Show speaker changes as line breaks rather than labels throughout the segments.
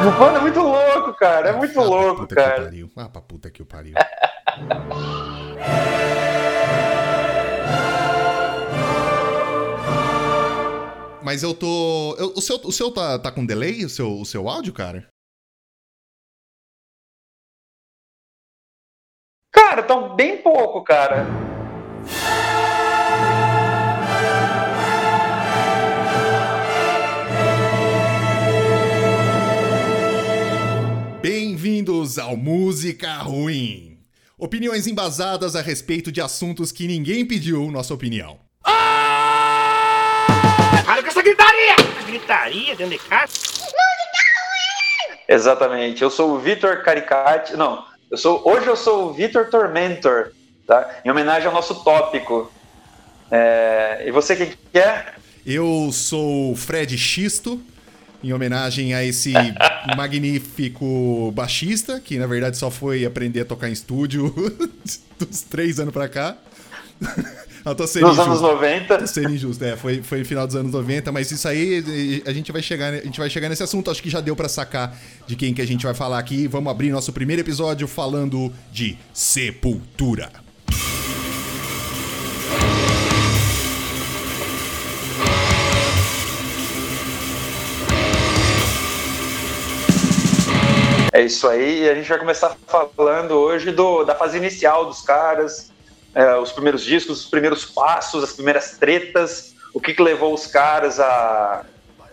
Mano, é muito louco, cara. É muito
ah,
louco, cara.
Ah, pra puta que o pariu. Mas eu tô. eu- o seu, o seu tá, tá com delay, o seu, o seu áudio, cara?
Cara, tão bem pouco, cara.
Bem-vindos ao Música Ruim. Opiniões embasadas a respeito de assuntos que ninguém pediu nossa opinião.
Para com essa gritaria! Gritaria dentro de casa?
Exatamente. Eu sou o Vitor Caricati. Não, eu sou. Hoje eu sou o Vitor Tormentor, tá? Em homenagem ao nosso tópico. É, E você quem que é?
Eu sou o Fred Xisto, em homenagem a esse magnífico baixista, que na verdade só foi aprender a tocar em estúdio dos três anos pra cá. Eu tô sendo
Nos anos
injusto.
90.
Tô sendo injusto, é, foi, foi no final dos anos 90, mas isso aí a gente vai chegar, a gente vai chegar nesse assunto, acho que já deu pra sacar de quem que a gente vai falar aqui. Vamos abrir nosso primeiro episódio falando de Sepultura.
É isso aí. A gente vai começar falando hoje do, da fase inicial dos caras, é, os primeiros discos, os primeiros passos, as primeiras tretas, o que, que levou os caras a,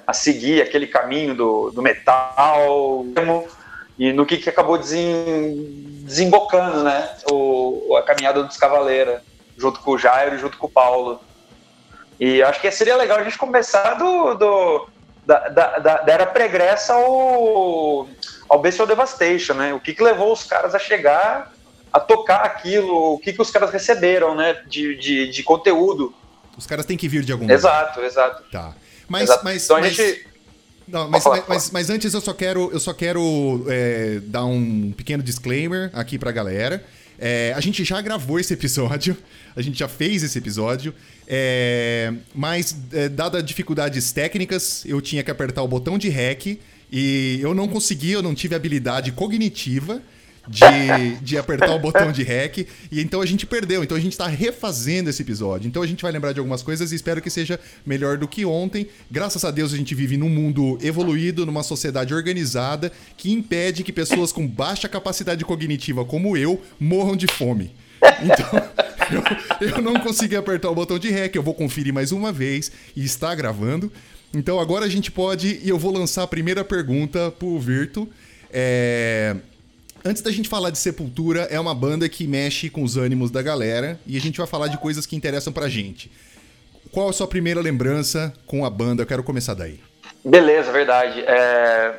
a seguir aquele caminho do, do metal e no que, que acabou desembocando, né? O, a caminhada dos Cavaleira, junto com o Jairo e junto com o Paulo. E acho que seria legal a gente começar do, do da, da, da, da era pregressa ao, ao Bestial Devastation, né? O que, que levou os caras a chegar a tocar aquilo, o que, que os caras receberam, né? De, de, de conteúdo.
Os caras têm que vir de algum lugar.
Exato, exato.
Tá. Mas,
exato.
mas,
então a
mas,
gente.
não, mas,
falar,
mas, mas antes eu só quero, eu só quero é, dar um pequeno disclaimer aqui pra galera. É, a gente já gravou esse episódio, a gente já fez esse episódio, é, mas é, dada dificuldades técnicas, eu tinha que apertar o botão de REC e eu não consegui, eu não tive habilidade cognitiva de, de apertar o botão de REC, e então a gente perdeu. Então a gente está refazendo esse episódio. Então a gente vai lembrar de algumas coisas e espero que seja melhor do que ontem. Graças a Deus a gente vive num mundo evoluído, numa sociedade organizada, que impede que pessoas com baixa capacidade cognitiva como eu morram de fome. Então, eu, eu não consegui apertar o botão de REC, eu vou conferir mais uma vez e está gravando. Então agora a gente pode, e eu vou lançar a primeira pergunta pro Virto. É, Antes da gente falar de Sepultura, é uma banda que mexe com os ânimos da galera e a gente vai falar de coisas que interessam pra gente. Qual a sua primeira lembrança com a banda? Eu quero começar daí.
Beleza, verdade. É...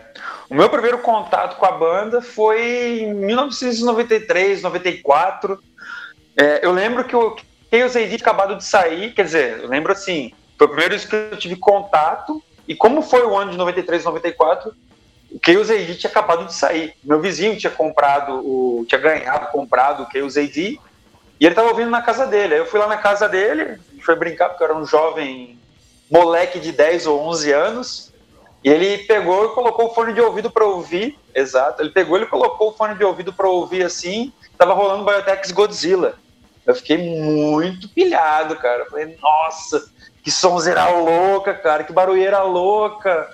O meu primeiro contato com a banda foi em 1993, 94. É, eu lembro que o Chaos AD acabado de sair, quer dizer, eu lembro assim, foi o primeiro disco que eu tive contato, e como foi o ano de 93, 94, o Chaos AD tinha acabado de sair. Meu vizinho tinha comprado, o, tinha ganhado, comprado o Chaos AD, e ele estava ouvindo na casa dele. Aí eu fui lá na casa dele, a gente foi brincar, porque eu era um jovem moleque de 10 ou 11 anos, e ele pegou e colocou o fone de ouvido para ouvir, exato, ele pegou e colocou o fone de ouvido para ouvir assim, tava rolando Biotex Godzilla. Eu fiquei muito pilhado, cara. Eu falei, nossa, que sonzeira louca, cara, que barulheira louca.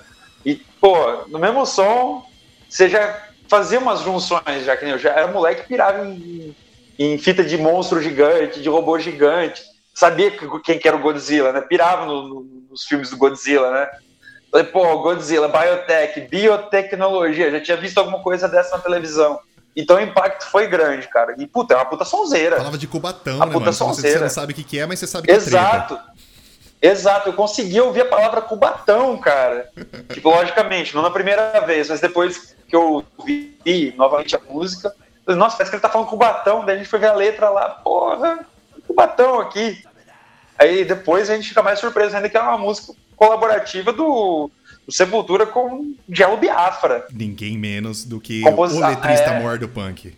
E, pô, no mesmo som, você já fazia umas junções, já que nem eu já era moleque que pirava em, em fita de monstro gigante, de robô gigante. Sabia quem que era o Godzilla, né? Pirava no, no, nos filmes do Godzilla, né? Falei, pô, Godzilla, biotech, biotecnologia, já tinha visto alguma coisa dessa na televisão. Então o impacto foi grande, cara. E, puta, é uma puta sonzeira.
Falava de Cubatão,
A
né,
puta
mano? Você,
sonzeira.
você não sabe o que, que é, mas você sabe que é treta.
Exato. Exato, eu consegui ouvir a palavra Cubatão, cara. tipo, logicamente, não na primeira vez, mas depois que eu ouvi novamente a música, falei, nossa, parece que ele tá falando Cubatão, daí a gente foi ver a letra lá, porra, Cubatão aqui. Aí depois a gente fica mais surpreso ainda que é uma música colaborativa do, do Sepultura com Gelo Biafra.
Ninguém menos do que o letrista
é.
maior do punk.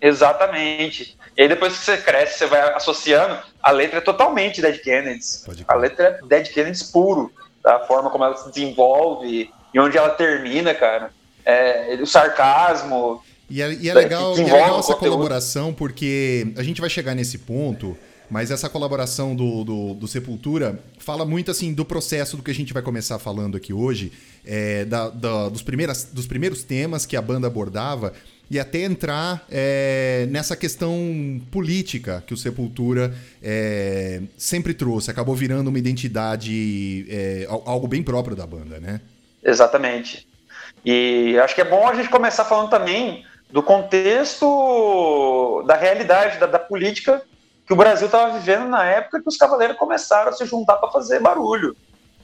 Exatamente. E aí depois que você cresce, você vai associando, a letra é totalmente Dead Kennedys. A letra é Dead Kennedys puro, da forma como ela se desenvolve e onde ela termina, cara. é, o sarcasmo.
E é, e é legal, e é legal essa colaboração, porque a gente vai chegar nesse ponto, mas essa colaboração do, do, do, Sepultura fala muito assim do processo do que a gente vai começar falando aqui hoje, é, da, da, dos, primeiras, dos primeiros temas que a banda abordava e até entrar é, nessa questão política que o Sepultura é, sempre trouxe, acabou virando uma identidade, é, algo bem próprio da banda, né?
Exatamente. E acho que é bom a gente começar falando também do contexto da realidade, da, da política que o Brasil estava vivendo na época que os cavaleiros começaram a se juntar para fazer barulho.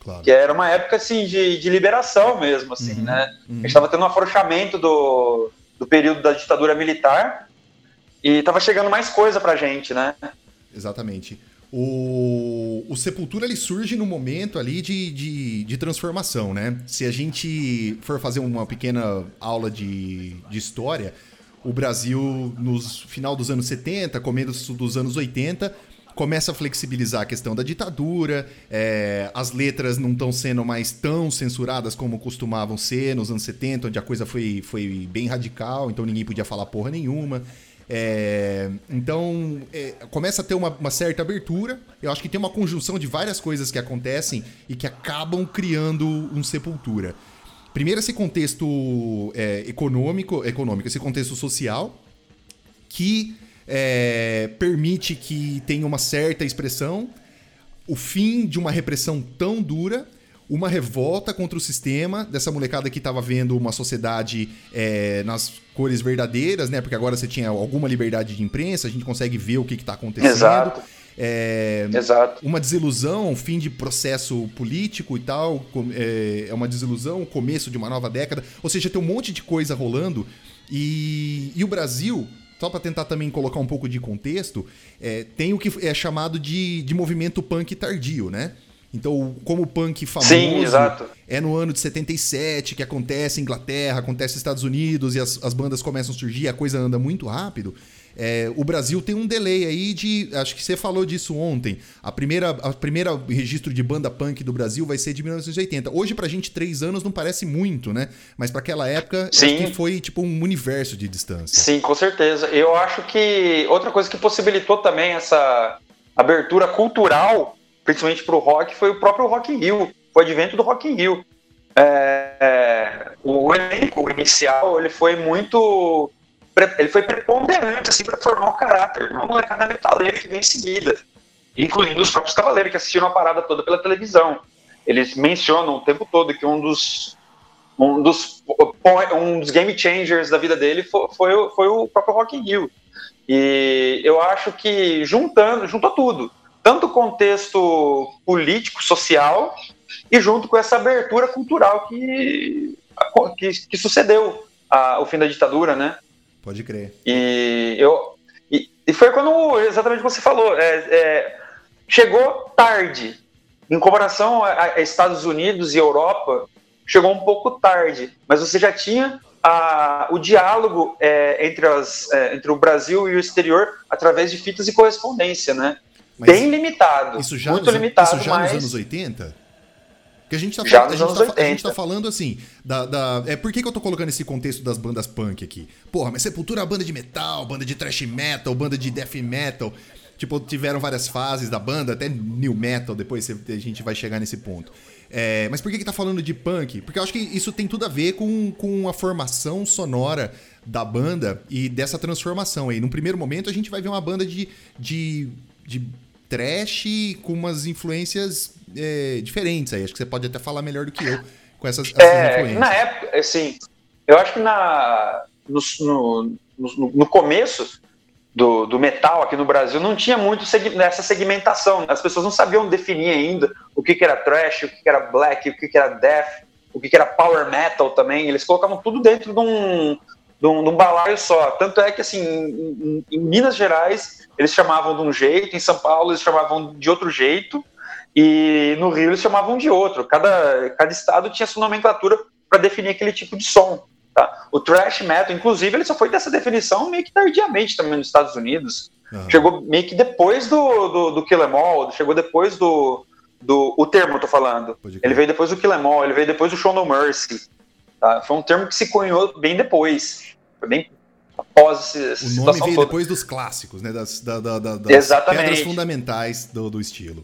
Claro. Que era uma época assim de, de liberação mesmo, assim, uhum, né? Uhum. A gente estava tendo um afrouxamento do, do período da ditadura militar e estava chegando mais coisa pra gente, né?
Exatamente. O, o Sepultura ele surge no momento ali de, de, de, transformação, né? Se a gente for fazer uma pequena aula de, de história, o Brasil, no final dos anos 70, começo dos anos 80, começa a flexibilizar a questão da ditadura, é, as letras não estão sendo mais tão censuradas como costumavam ser nos anos 70, onde a coisa foi, foi bem radical, então ninguém podia falar porra nenhuma. É, então, é, começa a ter uma, uma, certa abertura. Eu acho que tem uma conjunção de várias coisas que acontecem e que acabam criando um sepultura. Primeiro, esse contexto é, econômico, econômico, esse contexto social, que é, permite que tenha uma certa expressão, o fim de uma repressão tão dura uma revolta contra o sistema dessa molecada que estava vendo uma sociedade é, nas cores verdadeiras, né? Porque agora você tinha alguma liberdade de imprensa, a gente consegue ver o que está acontecendo.
Exato.
É,
Exato.
Uma desilusão, fim de processo político e tal, é, é uma desilusão, o começo de uma nova década. Ou seja, tem um monte de coisa rolando. E, e o Brasil, só para tentar também colocar um pouco de contexto, é, tem o que é chamado de, de movimento punk tardio, né? Então, como o punk famoso
Sim,
é no ano de 77 que acontece Inglaterra, acontece Estados Unidos e as, as bandas começam a surgir, a coisa anda muito rápido. É, o Brasil tem um delay aí de. Acho que você falou disso ontem. A primeira, a primeira registro de banda punk do Brasil vai ser de 1980. Hoje, pra gente, três anos não parece muito, né? Mas para aquela época,
Sim.
acho que foi tipo um universo de distância.
Sim, com certeza. Eu acho que outra coisa que possibilitou também essa abertura cultural principalmente para o rock, foi o próprio Rock in Rio, o advento do Rock in Rio. É, é, o elenco inicial ele foi muito ele foi preponderante assim para formar o caráter de uma molecada metaleira que vem em seguida, incluindo os próprios cavaleiros que assistiram a parada toda pela televisão. Eles mencionam o tempo todo que um dos um dos, um dos game changers da vida dele foi, foi, foi o próprio Rock in Rio. E eu acho que juntando, juntou tudo tanto o contexto político, social, e junto com essa abertura cultural que, que, que sucedeu ao fim da ditadura, né?
Pode crer.
E, eu, e, e foi quando, exatamente você falou, é, é, chegou tarde. Em comparação a, a, Estados Unidos e Europa, chegou um pouco tarde, mas você já tinha a, o diálogo é, entre, as, é, entre o Brasil e o exterior através de fitas e correspondência, né? Mas bem limitado.
Isso já
muito
nos,
limitado,
isso já
mas...
nos anos 80? Porque a gente tá,
já
falando, a gente,
tá,
a gente tá falando assim, da, da, é, por que, que eu tô colocando esse contexto das bandas punk aqui? Porra, mas Sepultura é banda de metal, banda de thrash metal, banda de death metal. Tipo, tiveram várias fases da banda, até new metal, depois a gente vai chegar nesse ponto. É, mas por que, que tá falando de punk? Porque eu acho que isso tem tudo a ver com, com a formação sonora da banda e dessa transformação aí. Num primeiro momento, a gente vai ver uma banda de, de, de trash com umas influências é, diferentes aí. Acho que você pode até falar melhor do que eu com essas, essas
é, influências. Na época, assim, eu acho que na, no, no, no, no começo do, do, metal aqui no Brasil não tinha muito essa segmentação. As pessoas não sabiam definir ainda o que, que era trash, o que, que era black, o que, que era death, o que, que era power metal também. Eles colocavam tudo dentro de um, de um, de um balaio só. Tanto é que, assim, em, em, Minas Gerais eles chamavam de um jeito, em São Paulo eles chamavam de outro jeito, e no Rio eles chamavam de outro. Cada, cada estado tinha sua nomenclatura para definir aquele tipo de som. Tá? O thrash metal, inclusive, ele só foi dessa definição meio que tardiamente também nos Estados Unidos. Uhum. Chegou meio que depois do, do, do Kill Em All, chegou depois do, do. O termo, eu tô falando. Ele veio depois do Kill Em All, ele veio depois do Show No Mercy. Tá? Foi um termo que se cunhou bem depois, foi bem após essa
o nome veio toda. depois dos clássicos, né? Das, da, da, da, das
Exatamente.
pedras fundamentais do, do estilo.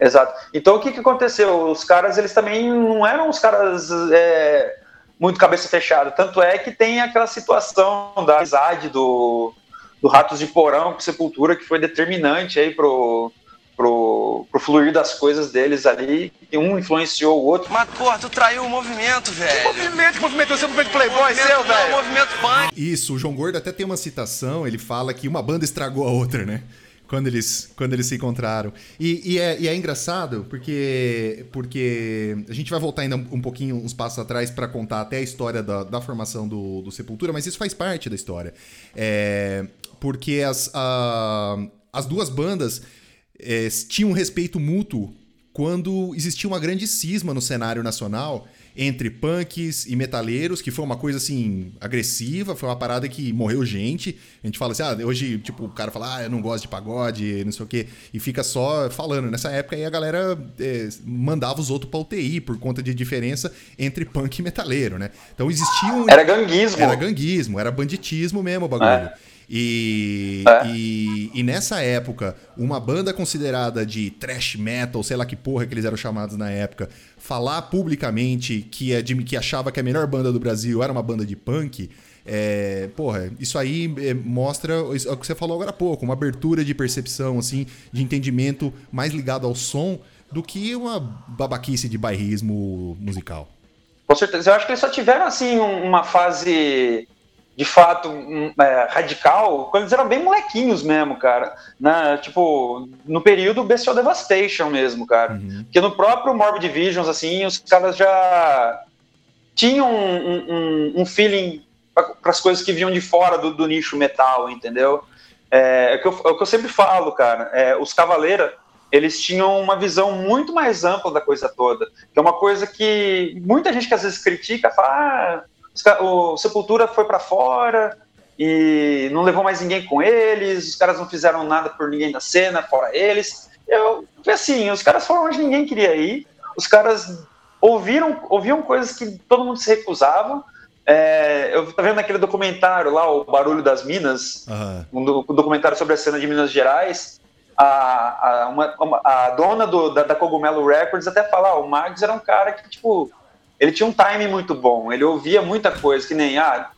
Exato. Então o que, que aconteceu? Os caras, eles também não eram os caras é, muito cabeça fechada. Tanto é que tem aquela situação da amizade do, do Ratos de Porão com Sepultura, que foi determinante aí pro, pro, pro fluir das coisas deles ali. E um influenciou o outro.
Mas, porra, tu traiu o movimento, velho.
Que movimento? Que movimento? Você é movimento playboy movimento, seu, velho?
É movimento punk.
Isso, o João Gordo até tem uma citação, ele fala que uma banda estragou a outra, né? Quando eles, quando eles se encontraram. E, e, é, e, é, engraçado porque, porque a gente vai voltar ainda um pouquinho, uns passos atrás, para contar até a história da, da formação do, do, Sepultura, mas isso faz parte da história. É, porque as, a, as duas bandas é, tinham um respeito mútuo quando existia uma grande cisma no cenário nacional entre punks e metaleiros, que foi uma coisa assim agressiva, foi uma parada que morreu gente. A gente fala assim, ah, hoje, tipo, o cara fala, ah, eu não gosto de pagode, não sei o quê, e fica só falando. Nessa época aí a galera é, mandava os outros pra UTI por conta de diferença entre punk e metaleiro, né? Então existia um.
Era ganguismo.
Era ganguismo, era banditismo mesmo o bagulho. É. E, é. e, e, nessa época, uma banda considerada de thrash metal, sei lá que porra que eles eram chamados na época, falar publicamente que, é de, que achava que a melhor banda do Brasil era uma banda de punk, é, porra, isso aí é, mostra é o que você falou agora há pouco, uma abertura de percepção, assim, de entendimento mais ligado ao som do que uma babaquice de bairrismo musical.
Com certeza. Eu acho que eles só tiveram, assim, uma fase de fato um, é, radical quando eles eram bem molequinhos mesmo, cara. Né? Tipo, no período Bestial Devastation mesmo, cara. Uhum. Porque no próprio Morbid Visions, assim, os caras já tinham um, um, um feeling para as coisas que vinham de fora do, do nicho metal, entendeu? É, é, que eu, é, o que eu sempre falo, cara. É, os Cavaleira, eles tinham uma visão muito mais ampla da coisa toda. Que é uma coisa que muita gente que às vezes critica, fala, ah, o Sepultura foi para fora e não levou mais ninguém com eles, os caras não fizeram nada por ninguém da cena, fora eles. Eu, assim, os caras foram onde ninguém queria ir, os caras ouviram, ouviam coisas que todo mundo se recusava. É, eu tô vendo aquele documentário lá, o Barulho das Minas, uhum. um, do, um, documentário sobre a cena de Minas Gerais. A, a, uma, a dona do, da, da, Cogumelo Records até fala, ah, o Mags era um cara que, tipo, ele tinha um time muito bom, ele ouvia muita coisa, que nem, ah,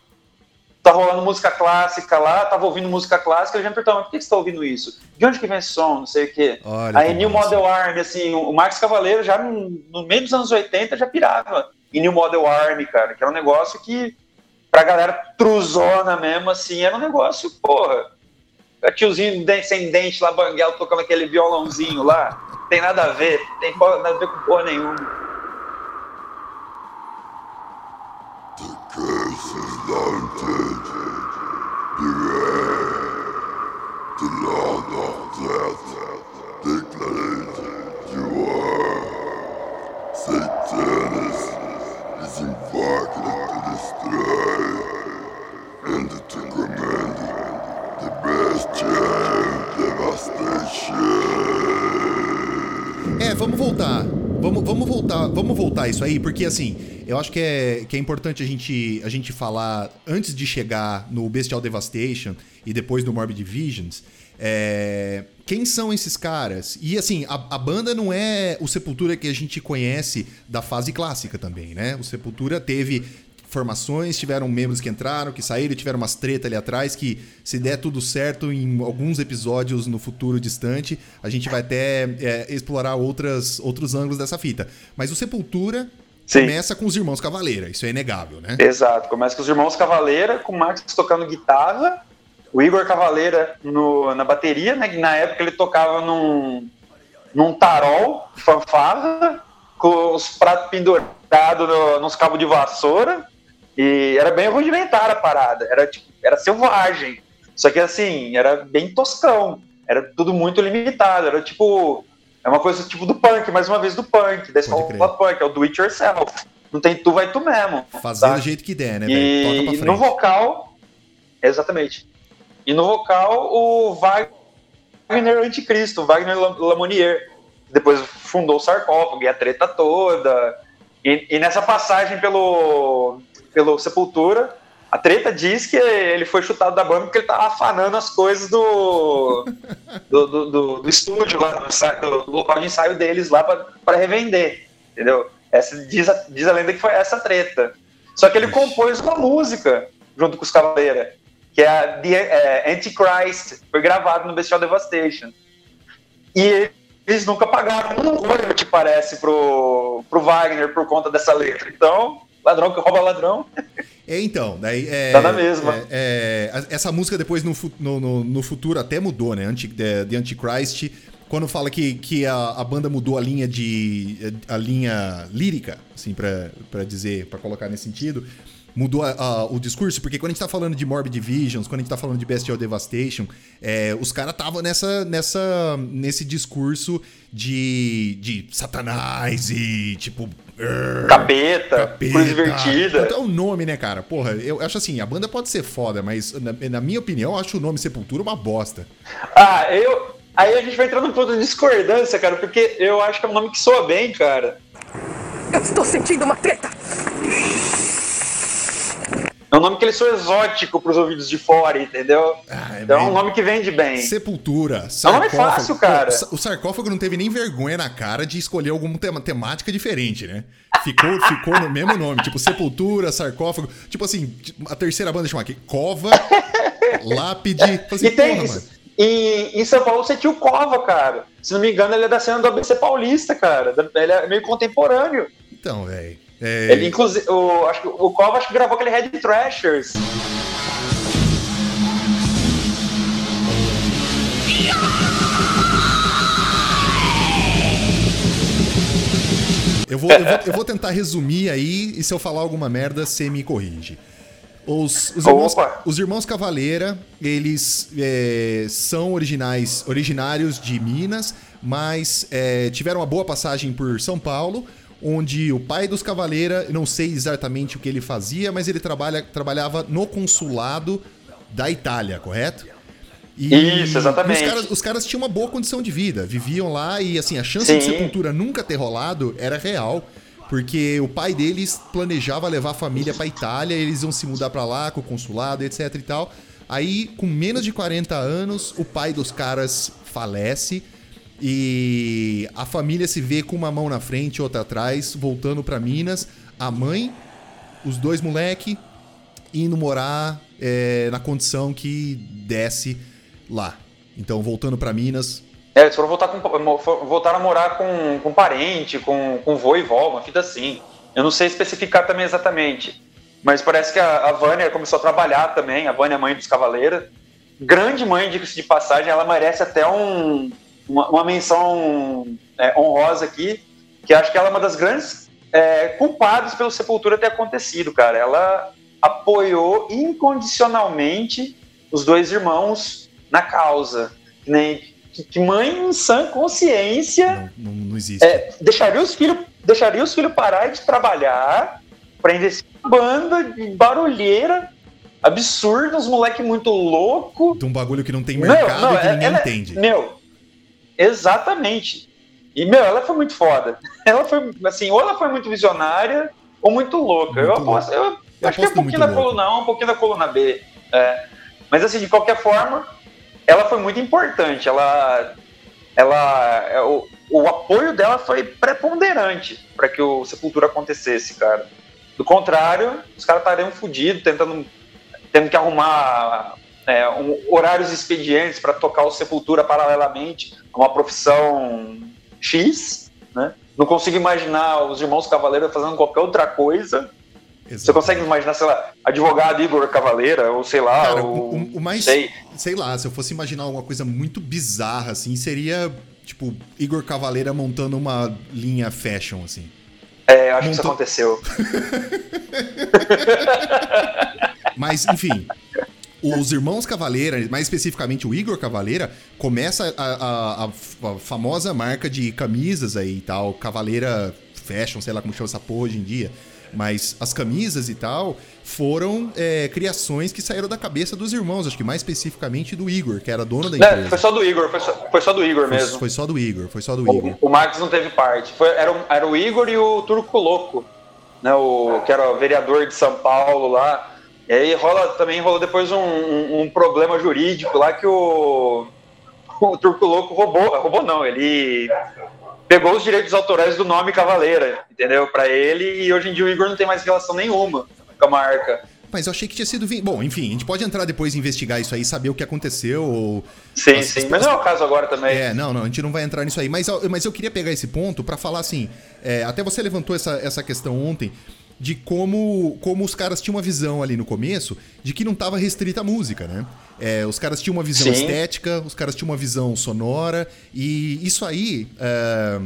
tá rolando música clássica lá, tava ouvindo música clássica, ele já me perguntou, mas por que você tá ouvindo isso? De onde que vem esse som? Não sei o quê. Olha Aí New Model Army, assim, o Max Cavaleiro já no, meio dos anos 80 já pirava em New Model Army, cara, que era um negócio que pra galera truzona mesmo, assim, era um negócio, porra, tiozinho sem dente lá, banguela, tocando aquele violãozinho lá, tem nada a ver, tem nada a ver com porra nenhuma.
Vamos voltar. Vamos, vamos voltar, vamos voltar isso aí, porque assim, eu acho que é, que é importante a gente, a gente falar, antes de chegar no Bestial Devastation e depois do Morbid Visions, é, quem são esses caras? E assim, a, a, banda não é o Sepultura que a gente conhece da fase clássica também, né? O Sepultura teve formações, tiveram membros que entraram, que saíram, tiveram umas treta ali atrás que se der tudo certo em alguns episódios no futuro distante, a gente vai até é, explorar outras, outros ângulos dessa fita. Mas o Sepultura Sim. começa com os Irmãos Cavaleira, isso é inegável, né?
Exato, começa com os Irmãos Cavaleira, com o Max tocando guitarra, o Igor Cavaleira no, na bateria, né? Que na época ele tocava num, num tarol, fanfarra, com os pratos pendurados no, nos cabos de vassoura. E era bem rudimentar a parada, era, tipo, era selvagem. Só que assim, era bem toscão, era tudo muito limitado, era tipo. É uma coisa tipo do punk, mais uma vez do punk, da escola punk, é o do it yourself. Não tem tu, vai tu mesmo.
Fazer tá? do jeito que der, né?
E no vocal, exatamente. E no vocal, o Wagner Anticristo, o Wagner Lamonier. Depois fundou o sarcófago e a treta toda. E, e nessa passagem pelo, pelo Sepultura, a treta diz que ele foi chutado da banda porque ele tava afanando as coisas do, do, do, do- do estúdio, lá, do, local de ensaio deles lá para revender, entendeu? Essa, diz, a, diz a lenda que foi essa treta. Só que ele compôs uma música junto com os Cavaleira, que é a The, é, Antichrist, foi gravado no Bestial Devastation. E eles nunca pagaram um royalty, parece, pro, pro Wagner por conta dessa letra. Então, ladrão que rouba ladrão.
É, então, daí é.
Tá na mesma.
é- é, essa música depois no, no, no- futuro até mudou, né? Anti, The, The Antichrist, quando fala que, que a, a banda mudou a linha de. a linha lírica, assim, pra dizer, pra colocar nesse sentido. Mudou a- a- o discurso, porque quando a gente tá falando de Morbid Visions, quando a gente tá falando de Bestial Devastation, é, os caras estavam nessa, nessa, nesse discurso de, de Satanás e, tipo.
Capeta,
Capeta.
cruz invertida.
Então é o nome, né, cara? Porra, eu acho assim, a banda pode ser foda, mas na, na minha opinião, eu acho o nome Sepultura uma bosta.
Ah, eu. Aí a gente vai entrar num ponto de discordância, cara, porque eu acho que é um nome que soa bem, cara.
Eu estou sentindo uma treta!
É um nome que ele soa exótico pros ouvidos de fora, entendeu?
Ah, é
então é
bem-
um nome que vende bem.
Sepultura,
nome
sarcófago.
fácil, cara.
O sarcófago não teve nem vergonha na cara de escolher alguma tema- temática diferente, né? Ficou, ficou no mesmo nome, tipo Sepultura, sarcófago. Tipo assim, a terceira banda chama aqui Cova, Lápide. Falei assim,
E tem
porra,
isso. E em São Paulo você tinha o Cova, cara. Se não me engano, ele é da cena do ABC Paulista, cara. Ele é meio contemporâneo.
Então, velho. É,
Ele, inclusive, o, acho que o Cova acho que gravou aquele Red Thrashers.
Eu vou, eu, vou, eu vou tentar resumir aí, e se eu falar alguma merda, você me corrige. Os, os, irmãos, os irmãos Cavaleira, eles é, são originais, originários de Minas, mas é, tiveram uma boa passagem por São Paulo, onde o pai dos Cavaleira, não sei exatamente o que ele fazia, mas ele trabalha, trabalhava no consulado da Itália, correto? E
Isso, exatamente.
Os caras, os caras tinham uma boa condição de vida, viviam lá e assim, a chance de
Sim.
sepultura nunca ter rolado era real, porque o pai deles planejava levar a família pra Itália, eles iam se mudar pra lá com o consulado, etc e tal. Aí, com menos de 40 anos, o pai dos caras falece e a família se vê com uma mão na frente e outra atrás, voltando pra Minas. A mãe, os dois moleque indo morar é, na condição que desce lá. Então, voltando pra Minas.
É, eles foram voltar com, voltaram a morar com, com parente, com, com vô e vó, uma fita assim. Eu não sei especificar também exatamente. Mas parece que a, a Vânia começou a trabalhar também, a Vânia, mãe dos Cavaleiros. Grande mãe, diga-se de passagem, ela merece até um, uma, uma menção é, honrosa aqui, que acho que ela é uma das grandes é, culpadas pelo Sepultura ter acontecido, cara. Ela apoiou incondicionalmente os dois irmãos na causa. Que nem que, mãe em sã consciência
Não, não, não existe.
é, deixaria os filhos deixaria os filhos parar de trabalhar para investir em banda de barulheira absurda, uns moleque muito louco.
De um bagulho que não tem
Meu,
mercado
não,
e que
ela-
ninguém
ela-
entende.
Meu, exatamente. E, meu, ela foi muito foda. Ela foi, assim, ou ela foi muito visionária ou muito louca. eu
Muito
aposto, eu,
Eu
acho que é um pouquinho da
louca.
coluna A, um pouquinho da coluna B. É. Mas, assim, de qualquer forma, ela foi muito importante. Ela, ela, é, o, o apoio dela foi preponderante para que o Sepultura acontecesse, cara. Do contrário, os caras estariam fodidos, tentando, tendo que arrumar é, um- horários expedientes para tocar o Sepultura paralelamente a uma profissão X, né? Não consigo imaginar os irmãos Cavaleira fazendo qualquer outra coisa. Você consegue imaginar, sei lá, advogado Igor Cavaleira, ou sei lá,
Cara,
ou,
o, o- mais.
sei.
Sei lá, se eu fosse imaginar alguma coisa muito bizarra, assim, seria, tipo, Igor Cavaleira montando uma linha fashion, assim.
É, acho que isso aconteceu.
Mas, enfim. Os irmãos Cavaleira, mais especificamente o Igor Cavaleira, começa a, a- a- famosa marca de camisas aí e tal, Cavaleira Fashion, sei lá como chama essa porra hoje em dia. Mas as camisas e tal foram é, criações que saíram da cabeça dos irmãos, acho que mais especificamente do Igor, que era dono da empresa.
É, foi só do Igor, foi só, foi só do Igor
Foi-
mesmo.
Foi só do Igor, foi só do Igor.
O, o Marcos não teve parte. Foi- era, o- era o Igor e o Turco Louco, né? O, que era o vereador de São Paulo lá. E aí rola, também rolou depois um, um- um problema jurídico lá que o, o Turco Louco roubou. Roubou não, ele pegou os direitos autorais do nome Cavaleira, entendeu? Pra ele, e hoje em dia o Igor não tem mais relação nenhuma com a marca.
Mas eu achei que tinha sido. vin- Bom, enfim, a gente pode entrar depois e investigar isso aí, saber o que aconteceu. Ou...
Sim,
As-
sim.
as-
Mas não é o caso agora também.
É, não, não, a gente não vai entrar nisso aí. Mas, eu- mas eu queria pegar esse ponto pra falar assim. é, até você levantou essa, essa questão ontem de como, como os caras tinham uma visão ali no começo de que não tava restrita a música, né? É, os caras tinham uma visão
Sim.
estética, os caras tinham uma visão sonora, e isso aí. é,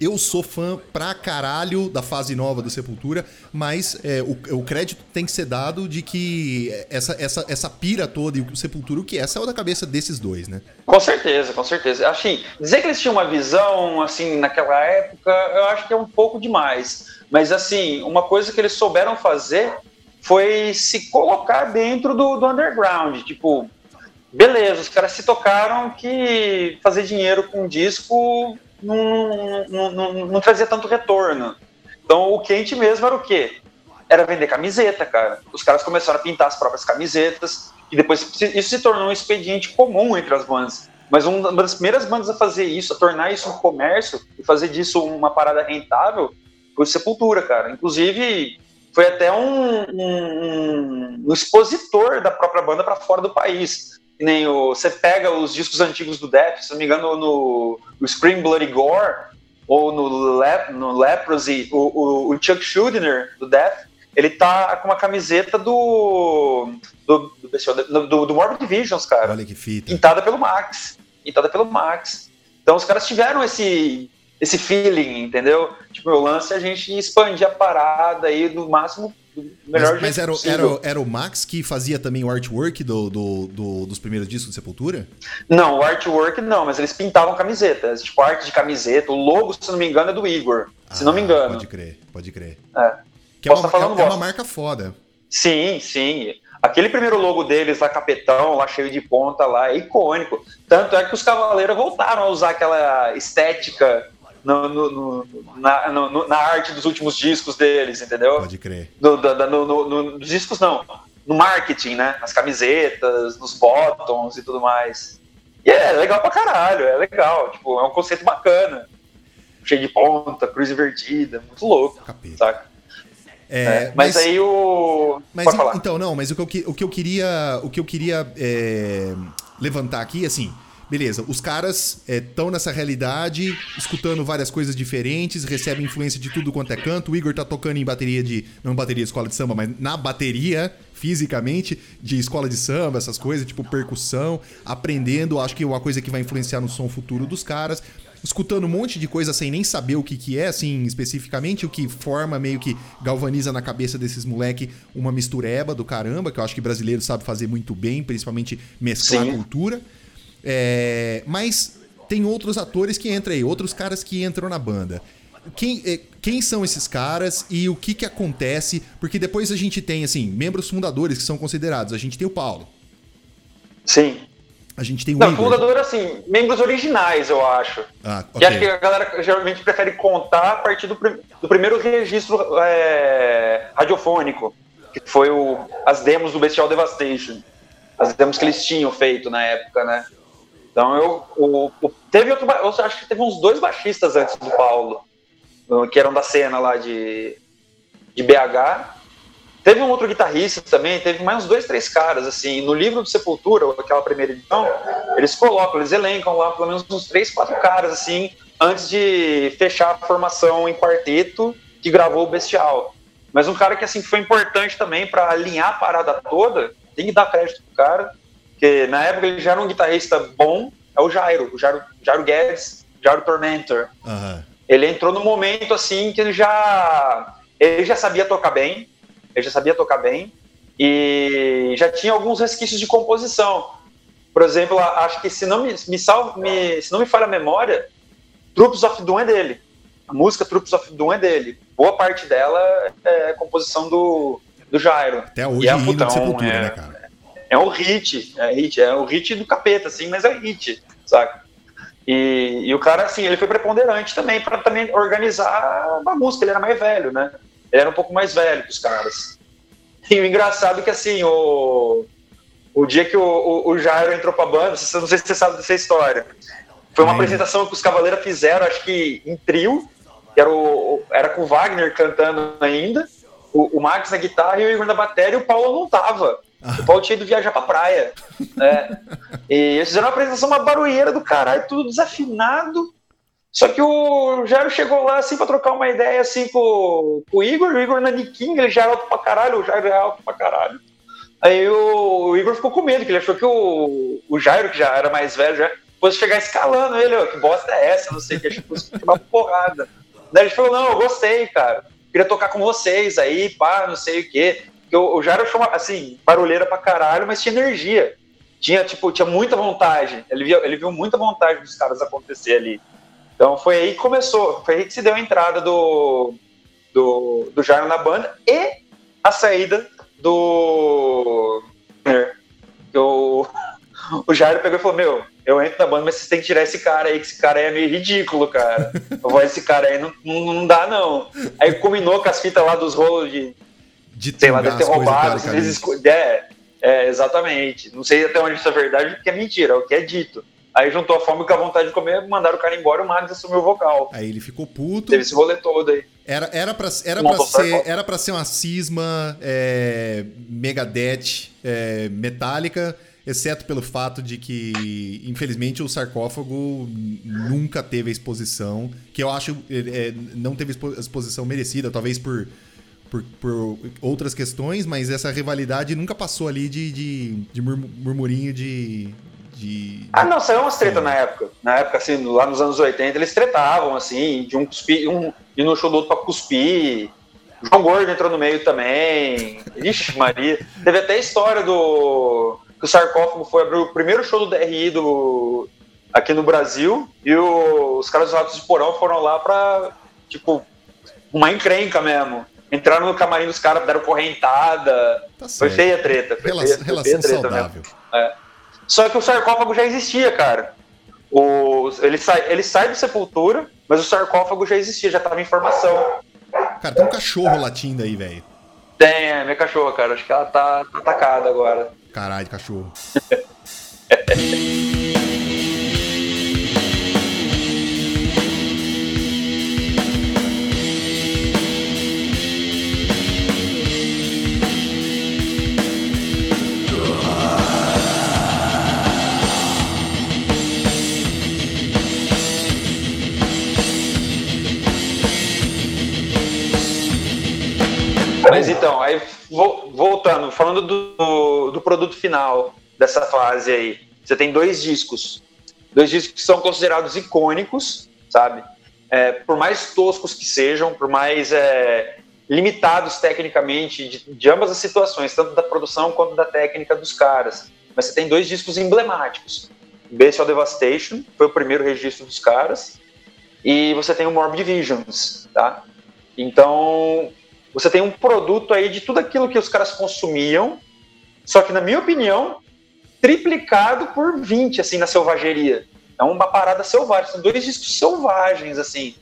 eu sou fã pra caralho da fase nova do Sepultura, mas é, o, o crédito tem que ser dado de que essa, essa, essa pira toda e o Sepultura, o que é, saiu da cabeça desses dois, né?
Com certeza, com certeza. Assim, dizer que eles tinham uma visão, assim, naquela época, eu acho que é um pouco demais. Mas, assim, uma coisa que eles souberam fazer foi se colocar dentro do, do underground. Tipo, beleza, os caras se tocaram que fazer dinheiro com disco não, não, não, não trazia tanto retorno. Então, o quente mesmo era o quê? Era vender camiseta, cara. Os caras começaram a pintar as próprias camisetas, e depois isso se tornou um expediente comum entre as bandas. Mas um- uma das primeiras bandas a fazer isso, a tornar isso um comércio e fazer disso uma parada rentável, o Sepultura, cara. Inclusive, foi até um, um- um expositor da própria banda para fora do país. Que Nem o, você pega os discos antigos do Death, se não me engano, no, no Scream Bloody Gore ou no, Lep, no Leprosy, o, o, o Chuck Schuldiner do Death, ele tá com uma camiseta do do, do, do, do Morbid Visions, cara
Olha que fita.
pintada pelo Max. Pintada pelo Max. Então os caras tiveram esse, esse feeling, entendeu? Tipo, o lance é a gente expandir a parada aí do máximo, melhor
Mas, mas era, era, era o Max que fazia também o artwork do, do- do- dos primeiros discos do Sepultura?
Não, o artwork não, mas eles pintavam camisetas. Tipo, arte de camiseta. O logo, se não me engano, é do Igor. se não me
Ah,
engano.
Pode crer, pode crer.
É.
Que é uma,
tá falando
é- é uma marca foda.
Sim, sim. Aquele primeiro logo deles lá, capetão, lá cheio de ponta lá, é icônico. Tanto é que os Cavaleiros voltaram a usar aquela estética no- no- na, na arte dos últimos discos deles, entendeu?
Pode crer.
Da- no, no- no- nos discos não, no marketing, né? Nas camisetas, nos bottoms e tudo mais. E é legal pra caralho, é legal. Tipo, é um conceito bacana. Cheio de ponta, cruz invertida, muito louco,
Capeta.
saca?
É,
É, mas, aí o.
Mas
Pode falar.
então, não, mas o que eu, o que eu queria, o que eu queria é, levantar aqui, assim, beleza, os caras estão nessa realidade, escutando várias coisas diferentes, recebem influência de tudo quanto é canto. O Igor tá tocando em bateria de. Não bateria de escola de samba, mas na bateria, fisicamente, de escola de samba, essas coisas, tipo percussão, aprendendo, acho que é uma coisa que vai influenciar no som futuro dos caras. Escutando um monte de coisa sem nem saber o que, que é, assim, especificamente, o que forma meio que galvaniza na cabeça desses moleque uma mistureba do caramba, que eu acho que brasileiro sabe fazer muito bem, principalmente mesclar
Sim.
cultura. É, mas tem outros atores que entram aí, outros caras que entram na banda. Quem, é, quem são esses caras e o que que acontece? Porque depois a gente tem, assim, membros fundadores que são considerados. A gente tem o Paulo,
Sim.
a gente tem o
Não,
Igor.
fundador, assim, membros originais, eu acho.
Ah,
E acho que a galera geralmente prefere contar a partir do, prim- do primeiro registro é, radiofônico, que foi o, as demos do Bestial Devastation. As demos que eles tinham feito na época, né? Então eu. Teve outro. Eu acho que teve uns dois baixistas antes do Paulo, que eram da cena lá de, de BH. Teve um outro guitarrista também, teve mais uns dois, três caras, assim. No livro do Sepultura, aquela primeira edição, eles colocam, eles elencam lá pelo menos uns três, quatro caras, assim, antes de fechar a formação em quarteto que gravou o Bestial. Mas um cara que, assim, foi importante também para alinhar a parada toda, tem que dar crédito pro cara, porque na época ele já era um guitarrista bom, é o Jairo, o Jairo, Jairo Guedes, Jairo Tormentor
Aham.
ele entrou no momento assim que ele já ele já sabia tocar bem, ele já sabia tocar bem e já tinha alguns resquícios de composição. Por exemplo, a- acho que se não me, me, salvo, me se não me falha a memória, Troops of Doom é dele. A música Troops of Doom é dele. Boa parte dela é composição do, do Jairo.
Até hoje,
E é
hino de
putão,
Sepultura,
é-
né, cara?
É um hit, é hit, é o hit do capeta, assim, mas é hit, saca? E, e o cara, assim, ele foi preponderante também para também organizar a música, ele era mais velho, né? Ele era um pouco mais velho que os caras. E o engraçado é que, assim, o, o dia que o, o, o Jairo entrou pra banda, não sei se você sabe dessa história, foi uma
Lembro.
apresentação que os Cavaleiros fizeram, acho que em trio, que era, o- era com o Wagner cantando ainda, o, o Max na guitarra e o Igor na bateria, e o Paulo não tava. O Paulo tinha ido viajar pra praia. né? E eles fizeram uma apresentação, uma barulheira do caralho, tudo desafinado. Só que o Jairo chegou lá assim pra trocar uma ideia assim com, com o Igor, o Igor na Niquinha, ele já é alto pra caralho, o Jairo é alto pra caralho. Aí o, o Igor ficou com medo, que ele achou que o, o Jairo, que já era mais velho, já fosse chegar escalando ele, ó, que bosta é essa, não sei o que, achou que fosse uma porrada. Daí ele falou, não, eu gostei, cara. Queria tocar com vocês aí, pá, não sei o quê. Porque o, Jairo achou, assim, barulheira pra caralho, mas tinha energia. Tinha, tipo, tinha muita vontade. Ele, via, ele viu muita vontade dos caras acontecer ali. Então foi aí que começou, foi aí que se deu a entrada do, do, do Jairo na banda e a saída do. Que o, o Jairo pegou e falou: Meu, eu entro na banda, mas vocês têm que tirar esse cara aí, que esse cara aí é meio ridículo, cara. Eu vou, esse cara aí não, não, não dá, não. Aí combinou com as fitas lá dos rolos de,
De
sei lá, deve ter roubado. eles esco- é, é, exatamente. Não sei até onde isso é verdade, porque é mentira, é o que é dito. Aí juntou a fome com a vontade de comer, mandaram o cara embora e o Max assumiu o vocal.
Aí ele ficou puto.
Teve esse rolê todo aí.
Era, era, pra, era,
Não,
pra ser, era pra ser uma cisma é, Megadeth é, metálica, exceto pelo fato de que, infelizmente, o sarcófago nunca teve a exposição, que eu acho é, não teve a exposição merecida, talvez por, por, por outras questões, mas essa rivalidade nunca passou ali de, de, de murmu- murmurinho de. de
Ah, não, saiu umas treta na época. Na época, assim, lá nos anos 80, eles tretavam, assim, de um cuspir, um ir no show do outro pra cuspir. O João Gordo entrou no meio também. Ixi, Maria. Teve até a história do. que o sarcófago foi abrir o primeiro show do DRI do, aqui no Brasil. E o- os caras dos Ratos de Porão foram lá pra, tipo, uma encrenca mesmo. Entraram no camarim dos caras, deram correntada.
Tá
Foi feia a treta. Foi
Rela-
feia,
relação
feia treta
saudável.
Só que o sarcófago já existia, cara. O, ele, sai, ele sai do Sepultura, mas o sarcófago já existia, já estava em formação.
Cara, tem um cachorro latindo aí, velho.
Tem, é minha cachorra, cara. Acho que ela tá, tá atacada agora.
Caralho, cachorro.
então, aí vo- voltando, falando do, do produto final dessa fase aí, você tem dois discos. Dois discos que são considerados icônicos, sabe? É, por mais toscos que sejam, por mais é, limitados tecnicamente de, de ambas as situações, tanto da produção quanto da técnica dos caras. Mas você tem dois discos emblemáticos. Bestial Devastation foi o primeiro registro dos caras, e você tem o Morbid Visions, tá? Então, você tem um produto aí de tudo aquilo que os caras consumiam, só que, na minha opinião, triplicado por 20, assim, na selvageria. É uma parada selvagem, são dois discos selvagens, assim.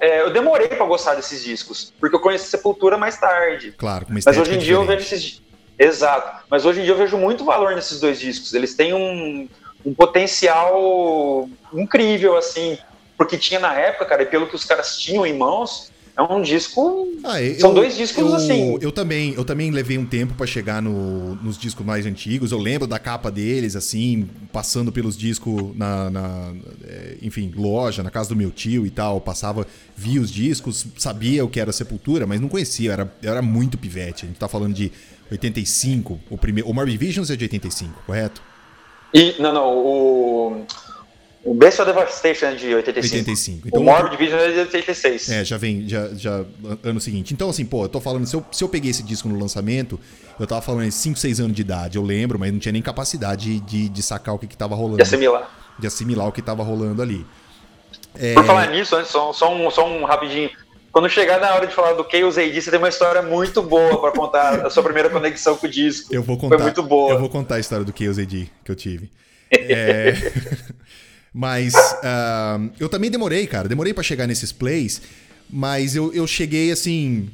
É, eu demorei pra gostar desses discos, porque eu conheci Sepultura mais tarde.
Claro, uma
Mas hoje em dia eu
diferente.
vejo esses. Exato. Mas hoje em dia eu vejo muito valor nesses dois discos. Eles têm um, um potencial incrível, assim. Porque tinha na época, cara, e pelo que os caras tinham em mãos, é um disco.
Ah, eu-
São dois discos
eu,
assim.
Eu também, eu também levei um tempo pra chegar no- nos discos mais antigos. Eu lembro da capa deles, assim, passando pelos discos na, na, é, enfim, loja, na casa do meu tio e tal. Passava, via os discos, sabia o que era Sepultura, mas não conhecia. Era, era muito pivete. A gente tá falando de 85. O primeiro, o Morbid Visions é de 85, correto?
E, não, não, o. O Bestial Devastation é de 85.
85.
o
Então,
Morbid Vision é de 86.
É, já vem, já, já ano seguinte. Então, assim, pô, eu tô falando, se eu, se eu peguei esse disco no lançamento, eu tava falando em 5, 6 anos de idade, eu lembro, mas não tinha nem capacidade de, de sacar o que, que tava rolando.
De assimilar.
de assimilar o que tava rolando ali. É,
Por falar nisso, antes, só, só, um, só um rapidinho. Quando chegar na hora de falar do Chaos AD, você tem uma história muito boa pra contar a sua primeira conexão com o disco.
eu vou contar.
Foi muito boa.
Eu vou contar a história do Chaos AD que eu tive. É, mas ah, eu também demorei, cara. Demorei pra chegar nesses plays, mas eu, eu cheguei assim.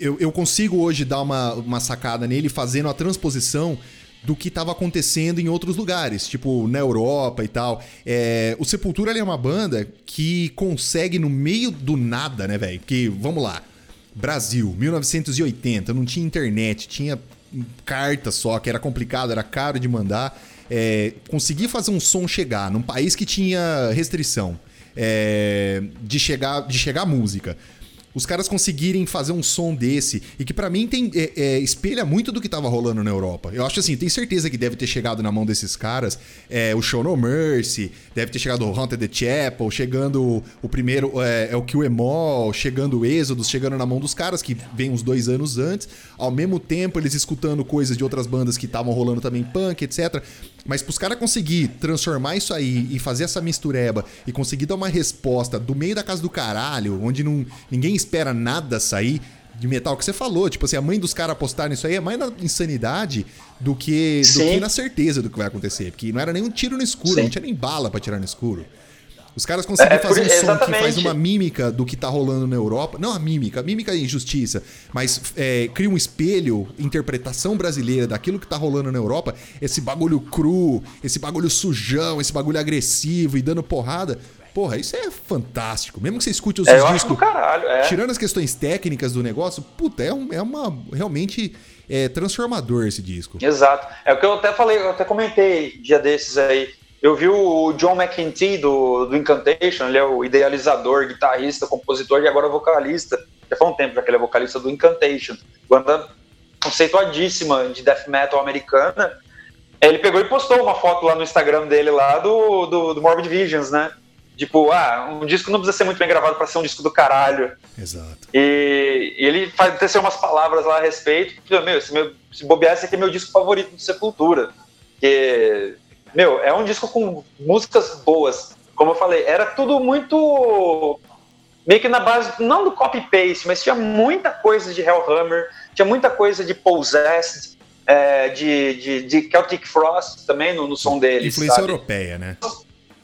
Eu, eu consigo hoje dar uma, uma sacada nele fazendo a transposição do que estava acontecendo em outros lugares, tipo na Europa e tal. É, o Sepultura é uma banda que consegue no meio do nada, né, velho? Porque, vamos lá, Brasil, 1980, não tinha internet, tinha carta só, que era complicado, era caro de mandar. É, conseguir fazer um som chegar num país que tinha restrição é, de chegar de chegar música. Os caras conseguirem fazer um som desse e que pra mim tem é, é, espelha muito do que tava rolando na Europa. Eu acho assim, tenho certeza que deve ter chegado na mão desses caras é, o Show No Mercy, deve ter chegado o Haunted the Chapel, chegando o, primeiro é, é o Kill Em All, chegando o Exodus, chegando na mão dos caras que vem uns dois anos antes. Ao mesmo tempo eles escutando coisas de outras bandas que estavam rolando também punk, etc. Mas pros caras conseguir transformar isso aí e fazer essa mistureba e conseguir dar uma resposta do meio da casa do caralho, onde não, ninguém espera nada sair de metal que você falou, tipo assim, a mãe dos caras apostarem nisso aí é mais na insanidade do que, do que na certeza do que vai acontecer. Porque não era nem um tiro no escuro,
Sim.
não tinha nem bala pra tirar no escuro. Os caras conseguiram
É, por-
fazer um som que
exatamente.
faz uma mímica do que tá rolando na Europa. Não a mímica, a mímica é injustiça, mas é, cria um espelho, interpretação brasileira daquilo que tá rolando na Europa. Esse bagulho cru, esse bagulho sujão, esse bagulho agressivo e dando porrada. Porra, isso é fantástico. Mesmo que você escute os
É, acho do
discos.
caralho, é.
Tirando as questões técnicas do negócio, puta, é, um- é uma. Realmente é transformador esse disco.
Exato. É o que eu até falei, eu até comentei dia desses aí. Eu vi o John McEntee do, do Incantation, ele é o idealizador, guitarrista, compositor e agora vocalista. Já faz um tempo já que ele é vocalista do Incantation, banda conceituadíssima de death metal americana. Ele pegou e postou uma foto lá no Instagram dele lá do, do, do Morbid Visions, né? Tipo, ah, um disco não precisa ser muito bem gravado para ser um disco do caralho.
Exato.
E, e ele faz teceu umas palavras lá a respeito. Meu, se, meu, se bobear, esse aqui é meu disco favorito do Sepultura. Que, meu, é um disco com músicas boas. Como eu falei, era tudo muito. meio que na base, não do copy-paste, mas tinha muita coisa de Hellhammer, tinha muita coisa de Possessed, é, de, de, de Celtic Frost também no, no som deles.
Influência
sabe?
europeia, né?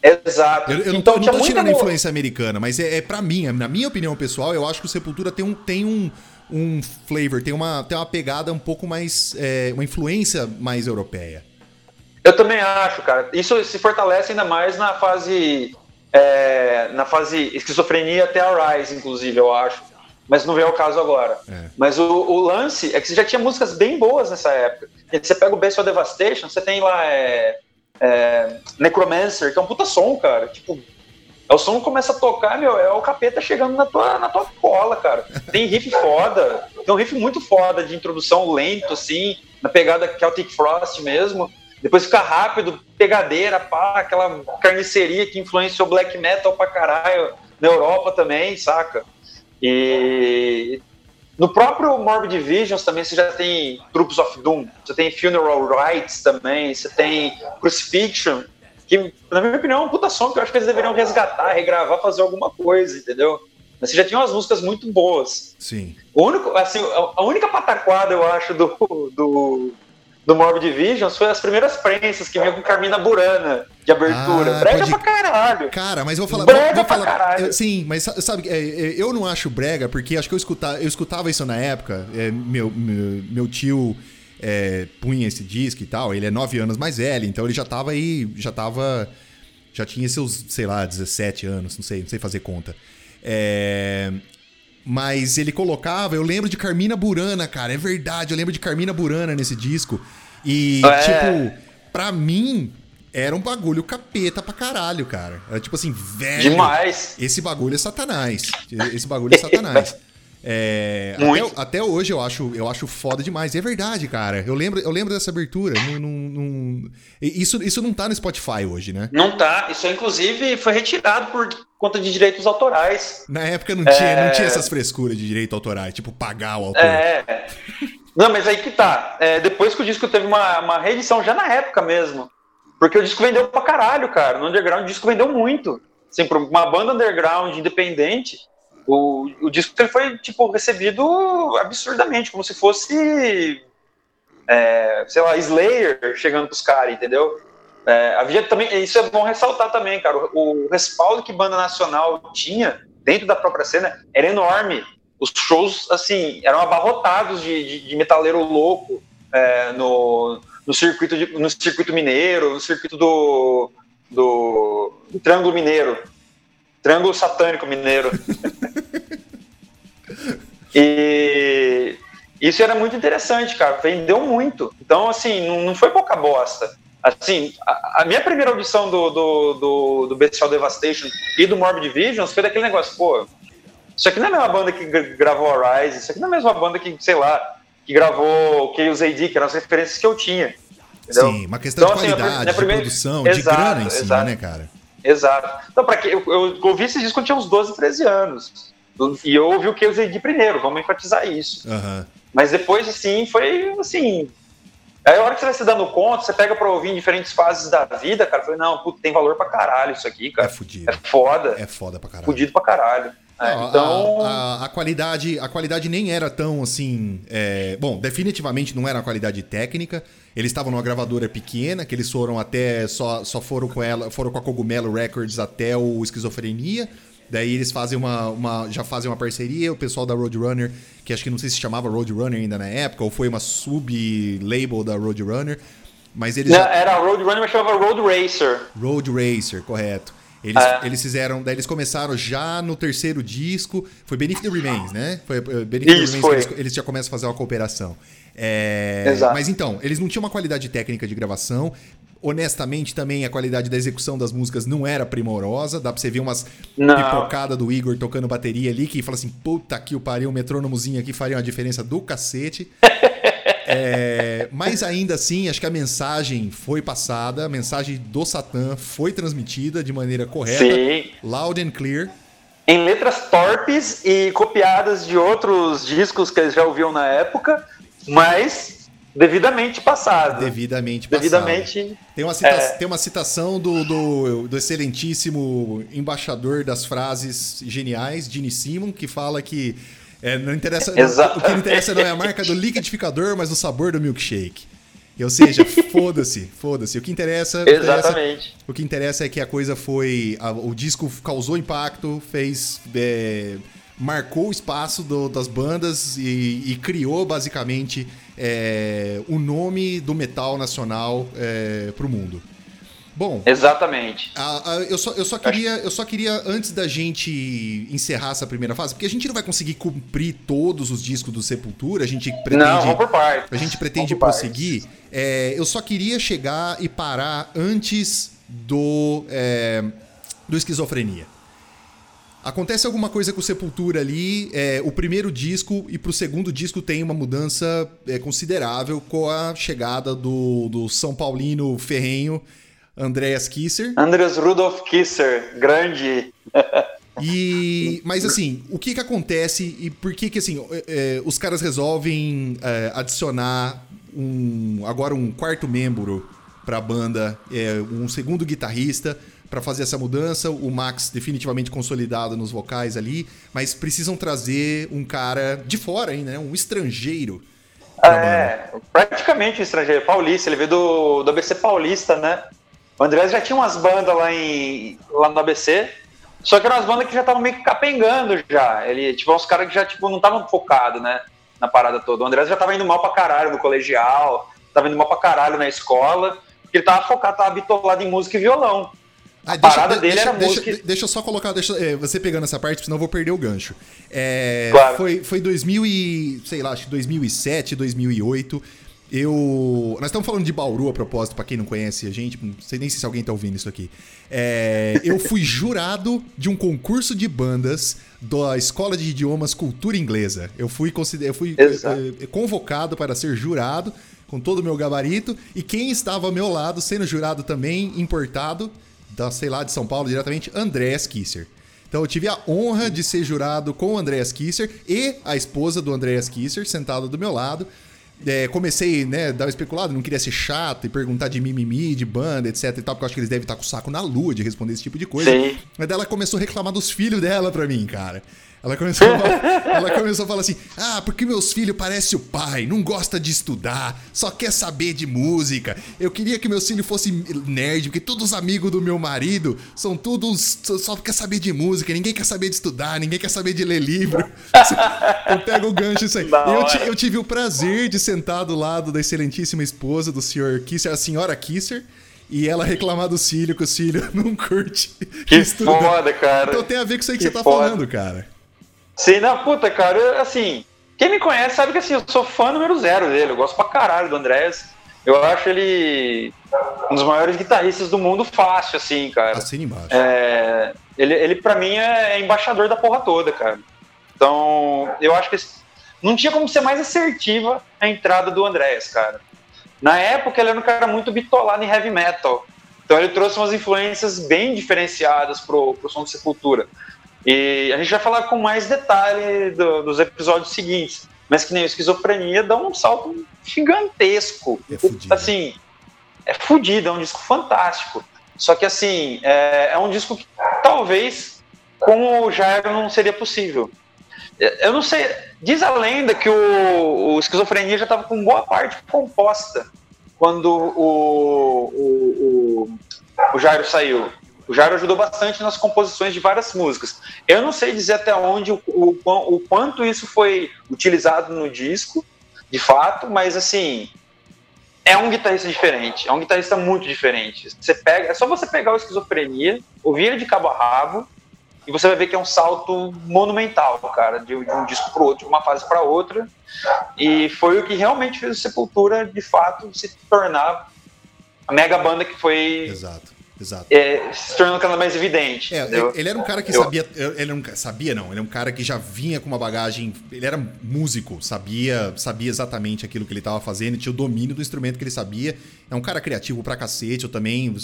Exato.
Eu, eu não
então
tô, não
tinha
tô tirando a influência americana, mas é, é para mim, na minha opinião pessoal, eu acho que o Sepultura tem um, tem um, um flavor, tem uma, tem uma pegada um pouco mais. é, uma influência mais europeia.
Eu também acho, cara. Isso se fortalece ainda mais na fase. é, na fase esquizofrenia até a Rise, inclusive, eu acho. Mas não vem ao caso agora.
É.
Mas o, o lance é que você já tinha músicas bem boas nessa época. E Você pega o Best of Devastation, você tem lá é, é, Necromancer, que é um puta som, cara. Tipo, é o som começa a tocar, meu, é o capeta chegando na tua, na tua cola, cara. Tem riff foda, tem um riff muito foda de introdução lento, assim, na pegada Celtic Frost mesmo. Depois fica rápido, pegadeira, pá, aquela carniceria que influenciou black metal pra caralho na Europa também, saca? E no próprio Morbid Visions também você já tem Troops of Doom, você tem Funeral Rites também, você tem Crucifixion, que na minha opinião é um puta som que eu acho que eles deveriam resgatar, regravar, fazer alguma coisa, entendeu? Mas você já tinha umas músicas muito boas.
Sim.
O único, assim, a- única pataquada, eu acho, do, do, do Morbid Visions foi as primeiras prensas que vinham com Carmina Burana de abertura.
Ah,
Brega
pode-
pra caralho.
Cara, mas eu vou falar.
Brega
vou, vou
pra
falar
caralho.
eu- sim, mas sa- sabe, é, é, eu não acho brega, porque acho que eu escutava, eu escutava isso na época. é, meu, meu, meu tio é, punha esse disco e tal. Ele é nove anos mais velho, então ele já tava aí. Já tava. Já tinha seus, sei lá, 17 anos, não sei, não sei fazer conta. É. Mas ele colocava, eu lembro de Carmina Burana, cara, é verdade, eu lembro de Carmina Burana nesse disco. E,
É.
tipo, pra mim, era um bagulho capeta pra caralho, cara. Era tipo assim, velho.
Demais.
Esse bagulho é satanás. Esse bagulho é satanás. É, até, até hoje eu acho, eu acho foda demais. E é verdade, cara. Eu lembro, eu lembro dessa abertura. Não, não- não- Isso, isso não tá no Spotify hoje, né?
Não tá. Isso, inclusive, foi retirado por conta de direitos autorais.
Na época não tinha, não
É.
tinha essas frescuras de direito autorais, tipo pagar o autor.
É. Não, mas aí que tá. É, depois que o disco teve uma, uma reedição, já na época mesmo. Porque o disco vendeu pra caralho, cara. No underground o disco vendeu muito. assim, para uma banda underground independente, o, o disco ele foi tipo recebido absurdamente, como se fosse é, sei lá, Slayer chegando pros caras, entendeu? É, havia também, isso é bom ressaltar também, cara. O, o, respaldo que banda nacional tinha dentro da própria cena era enorme. Os shows, assim, eram abarrotados de, de, de metaleiro louco é, no, no, circuito de, no circuito mineiro, no circuito do, do, do Triângulo Mineiro. Triângulo Satânico Mineiro. e isso era muito interessante, cara. Vendeu muito. Então, assim, não, não foi pouca bosta. Assim, a, a, minha primeira audição do, do, do, do Bestial Devastation e do Morbid Visions foi daquele negócio, pô, isso aqui não é a mesma banda que gravou a Rise, isso aqui não é a mesma banda que, sei lá, que gravou o Chaos AD, que eram as referências que eu tinha.
Entendeu? Sim, uma questão então, de assim, qualidade, primeira... de produção, exato, de grana em cima, exato. né, cara?
Exato. Então, pra que eu, eu ouvi esse disco quando tinha uns 12, 13 anos. E eu ouvi o Chaos AD primeiro, vamos enfatizar isso.
Uhum.
Mas depois, assim, foi assim. Aí a hora que você vai se dando conta, você pega pra ouvir em diferentes fases da vida, cara, falei, não, puta, tem valor pra caralho isso aqui, cara.
É fudido.
É foda.
É foda pra caralho.
Fudido pra caralho. É,
não,
então...
A, a, a, qualidade, a qualidade nem era tão assim. É... Bom, definitivamente não era uma qualidade técnica. Eles estavam numa gravadora pequena, que eles foram até. Só, só foram com ela, foram com a Cogumelo Records até o Esquizofrenia. Daí eles fazem uma, uma, já fazem uma parceria, o pessoal da Roadrunner, que acho que não sei se chamava Roadrunner ainda na época, ou foi uma sub-label da Roadrunner, mas eles...
Não,
já...
Era Roadrunner, mas chamava Road Racer.
Road Racer, correto. Eles, é. eles fizeram, daí eles começaram já no terceiro disco, foi Beneath the Remains, né? Foi uh, Beneath
Isso,
the Remains eles, eles, já começam a fazer uma cooperação. É,
Exato.
Mas então, eles não tinham uma qualidade técnica de gravação, honestamente, também a qualidade da execução das músicas não era primorosa. Dá pra você ver umas não. pipocadas do Igor tocando bateria ali, que fala assim: puta que o pariu, o metrônomozinho aqui faria uma diferença do cacete. é, mas ainda assim, acho que a mensagem foi passada, a mensagem do Satã foi transmitida de maneira correta,
Sim.
loud and clear.
Em letras torpes e copiadas de outros discos que eles já ouviam na época, mas devidamente passado.
Devidamente passado.
Devidamente.
Tem uma, cita é... tem uma citação do, do, do, excelentíssimo embaixador das frases geniais, Gene Simon, que fala que é, não interessa, não, o que não interessa não é a marca do liquidificador, mas o sabor do milkshake. Ou seja, foda-se, foda-se. O que interessa,
Exatamente.
Interessa, o que interessa é que a coisa foi. A, o disco causou impacto, fez. É, marcou o espaço do, das bandas e, e criou basicamente é, o nome do metal nacional é, para o mundo. Bom.
Exatamente.
A, a, eu, só, eu, só queria, eu só queria, antes da gente encerrar essa primeira fase, porque a gente não vai conseguir cumprir todos os discos do Sepultura, a gente pretende.
Não, vamos por parte.
A gente pretende prosseguir. É, eu só queria chegar e parar antes do, é, do Esquizofrenia. Acontece alguma coisa com Sepultura ali, é, o primeiro disco e pro segundo disco tem uma mudança é, considerável com a chegada do, do São Paulino ferrenho Andreas Kisser.
Andreas Rudolf Kisser, grande.
E, mas assim, o que que acontece e por que que assim é, é os caras resolvem é, adicionar um agora um quarto membro para a banda, é, um segundo guitarrista? Para fazer essa mudança. O Max definitivamente consolidado nos vocais ali, mas precisam trazer um cara de fora ainda, né? Um estrangeiro.
É, praticamente um estrangeiro, paulista, ele veio do, do ABC Paulista, né? O Andrés já tinha umas bandas lá, em, lá no ABC, só que eram umas bandas que já estavam meio que capengando já. Ele, tipo, uns caras que já, tipo, não estavam focados, né? Na parada toda. O Andrés já tava indo mal pra caralho no colegial, tava indo mal pra caralho na escola, porque ele tava focado, tava bitolado em música e violão.
Ah, a deixa, parada dele deixa, era deixa, música... Deixa eu só colocar, deixa, é, você pegando essa parte, senão eu vou perder o gancho. É,
claro.
Foi, foi 2000 e, sei lá, acho que 2007, 2008. Eu. Nós estamos falando de Bauru a propósito, para quem não conhece a gente, não sei nem se alguém tá ouvindo isso aqui. É, eu fui jurado de um concurso de bandas da Escola de Idiomas Cultura Inglesa. Eu fui, consider... eu fui é, convocado para ser jurado, com todo o meu gabarito, e quem estava ao meu lado, sendo jurado também, importado, da, sei lá, de São Paulo diretamente, Andréas Kisser. Então eu tive a honra de ser jurado com o Andréas Kisser e a esposa do Andréas Kisser sentada do meu lado. é, comecei, né, dar uma especulada, não queria ser chato e perguntar de mimimi, de banda, etc e tal, porque eu acho que eles devem estar com o saco na lua de responder esse tipo de coisa.
Sim.
Mas daí ela começou a reclamar dos filhos dela pra mim, cara. Ela começou, a falar, ela começou a falar assim: Ah, porque meus filhos parecem o pai, não gosta de estudar, só quer saber de música. Eu queria que meus filhos fossem nerd, porque todos os amigos do meu marido são todos. só- quer saber de música, ninguém quer saber de estudar, ninguém quer saber de ler livro. Eu pego o gancho isso aí. Eu, eu tive o prazer de sentar do lado da excelentíssima esposa do senhor Kisser, a senhora Kisser. E ela reclamar do filho, que o filho não curte.
Que
estudar.
foda, cara.
Então tem a ver com isso aí que,
Que
você tá
foda.
falando, cara.
Sim, na puta, cara, eu, assim, quem me conhece sabe que assim, eu sou fã número zero dele, eu gosto pra caralho do Andrés. Eu acho ele um dos maiores guitarristas do mundo fácil, assim, cara.
Assina embaixo.
É, ele, ele para mim, é embaixador da porra toda, cara. Então, eu acho que não tinha como ser mais assertiva a entrada do Andrés, cara. Na época, ele era um cara muito bitolado em heavy metal. Então, ele trouxe umas influências bem diferenciadas pro, pro som de Sepultura. E a gente vai falar com mais detalhe do- dos episódios seguintes. Mas que nem o Esquizofrenia dá um salto gigantesco.
É fudido.
assim, é fudido, é um disco fantástico. Só que assim, é, é um disco que talvez com o Jairo não seria possível. É, Eu não sei, diz a lenda que o, o Esquizofrenia já estava com boa parte composta quando o, o, o, o Jairo saiu. O Jairo ajudou bastante nas composições de várias músicas. Eu não sei dizer até onde o, o, o quanto isso foi utilizado no disco, de fato, mas assim, é um guitarrista diferente, é um guitarrista muito diferente. Você pega, é só você pegar o esquizofrenia, ouvir ele de cabo a rabo, e você vai ver que é um salto monumental, cara, de, de um disco pro outro, de uma fase para outra. E foi o que realmente fez o Sepultura, de fato, se tornar a mega banda que foi
Exato, exato.
é, se tornando cada mais evidente.
É, ele era um cara que
Eu-
sabia. Ele ca- sabia, não. Ele é um cara que já vinha com uma bagagem. Ele era músico, sabia, sabia exatamente aquilo que ele estava fazendo, tinha o domínio do instrumento que ele sabia. É um cara criativo pra cacete. Eu também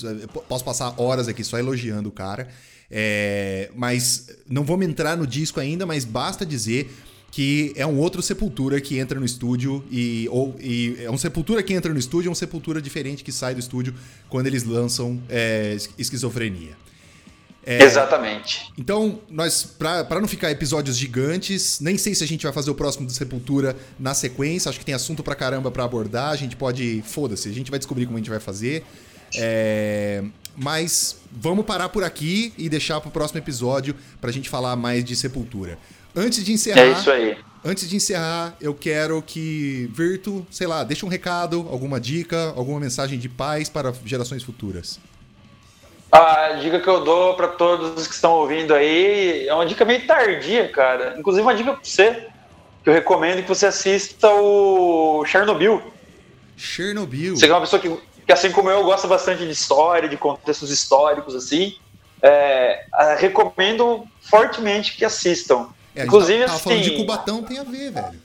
posso passar horas aqui só elogiando o cara. É, mas não vamos entrar no disco ainda, mas basta dizer que é um outro Sepultura que entra no estúdio e, ou, e é um Sepultura que entra no estúdio, é um Sepultura diferente que sai do estúdio quando eles lançam é, es- Esquizofrenia. É,
Exatamente.
Então, nós, pra não ficar episódios gigantes, nem sei se a gente vai fazer o próximo do Sepultura na sequência. Acho que tem assunto pra caramba pra abordar. A gente pode. Foda-se, a gente vai descobrir como a gente vai fazer. É, mas vamos parar por aqui e deixar pro próximo episódio pra gente falar mais de Sepultura. Antes de encerrar.
É isso aí.
Antes de encerrar, eu quero que Virto, sei lá, deixe um recado, alguma dica, alguma mensagem de paz para gerações futuras.
A dica que eu dou pra todos que estão ouvindo aí é uma dica meio tardia, cara. Inclusive uma dica pra você, que eu recomendo que você assista o Chernobyl.
Chernobyl.
Você é uma pessoa que, que, assim como eu, gosta bastante de história, de contextos históricos, assim. é, recomendo fortemente que assistam.
É, a
Inclusive,
tava falando de
assim,
Cubatão, tem a ver, velho.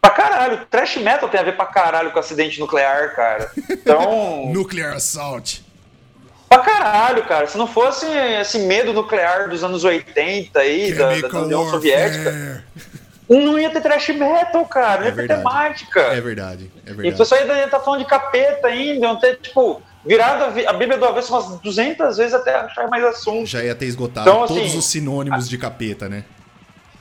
pra caralho, trash metal tem a ver pra caralho com acidente nuclear, cara. Então,
Nuclear Assault.
pra caralho, cara. Se não fosse esse medo nuclear dos anos 80 aí, da, da União Soviética, não ia ter trash metal, cara. Não
É
ia ter
verdade.
temática.
É verdade, é
E o
verdade.
pessoal ainda ia tá falando de capeta ainda, iam ter, tipo, virado a a Bíblia do avesso umas 200 vezes até achar mais assunto.
Já ia ter esgotado
Então, assim,
todos os sinônimos de capeta, né?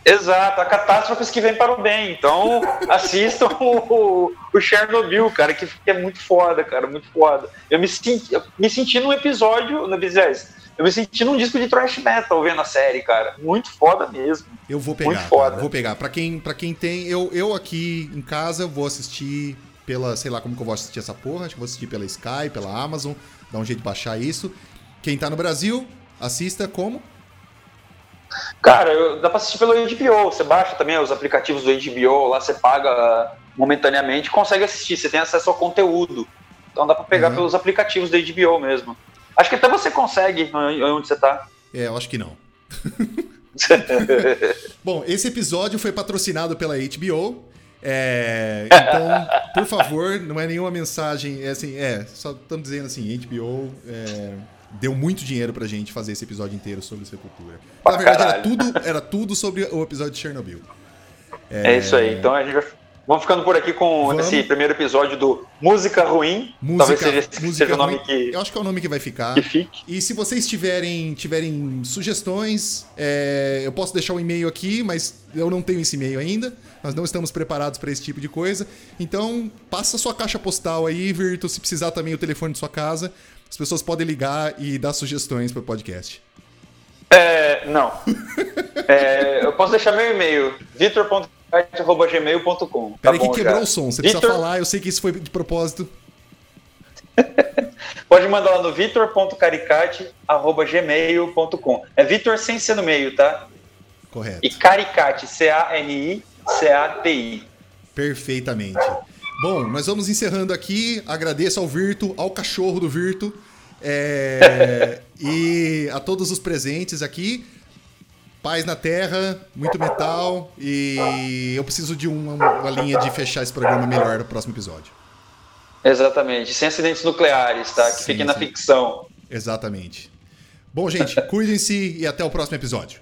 Exato, a catástrofes que vem para o bem. Então, assistam o, o Chernobyl, cara, que, é muito foda, cara, muito foda. Eu me senti, eu me senti num episódio, no Bizés, eu me senti num disco de thrash metal vendo a série, cara. Muito foda mesmo.
Eu vou pegar,
Muito foda.
vou pegar. Pra quem, pra quem tem, eu, eu aqui em casa vou assistir pela, sei lá como que eu vou assistir essa porra, acho que vou assistir pela Sky, pela Amazon, dá um jeito de baixar isso. Quem tá no Brasil, assista como?
Cara, eu- dá pra assistir pelo HBO. Você baixa também os aplicativos do HBO, lá você paga momentaneamente, consegue assistir, você tem acesso ao conteúdo. Então dá pra pegar
Uhum.
pelos aplicativos da HBO mesmo. Acho que até você consegue onde onde você tá.
É, eu acho que não. Bom, esse episódio foi patrocinado pela HBO. É, então, por favor, não é nenhuma mensagem. É assim, é, só estamos dizendo assim, HBO é, deu muito dinheiro pra gente fazer esse episódio inteiro sobre Sepultura.
Pra
Na verdade, era tudo, era tudo sobre o episódio de Chernobyl.
É, isso aí. Então a gente vai, Vamos ficando por aqui com
Vamos.
esse primeiro episódio do Música Ruim.
Música,
Talvez seja,
música
seja o nome
ruim.
que,
Eu acho que é o nome que vai ficar.
que fique.
E se vocês tiverem, tiverem sugestões, é, eu posso deixar o e-mail aqui, mas eu não tenho esse e-mail ainda. Nós não estamos preparados para esse tipo de coisa. Então, passa sua caixa postal aí, Virtu, se precisar também o telefone de sua casa. As pessoas podem ligar e dar sugestões para o podcast.
É, não. É, eu posso deixar meu e-mail, vitor.gmail.com. Tá
Peraí que quebrou
já.
o som, você precisa
Vitor-
falar, eu sei que isso foi de propósito.
Pode mandar lá no vitor.caricate.gmail.com. É Vitor sem ser no meio, tá?
Correto.
E Caricate, C-A-N-I-C-A-T-I.
Perfeitamente. Bom, nós vamos encerrando aqui. Agradeço ao Virto, ao cachorro do Virto é, e a todos os presentes aqui. Paz na Terra, muito metal e eu preciso de uma, uma linha de fechar esse programa melhor no próximo episódio.
Exatamente. Sem acidentes nucleares, tá? Que
Sim,
fiquem na
sim.
ficção.
Exatamente. Bom, gente, cuidem-se e até o próximo episódio.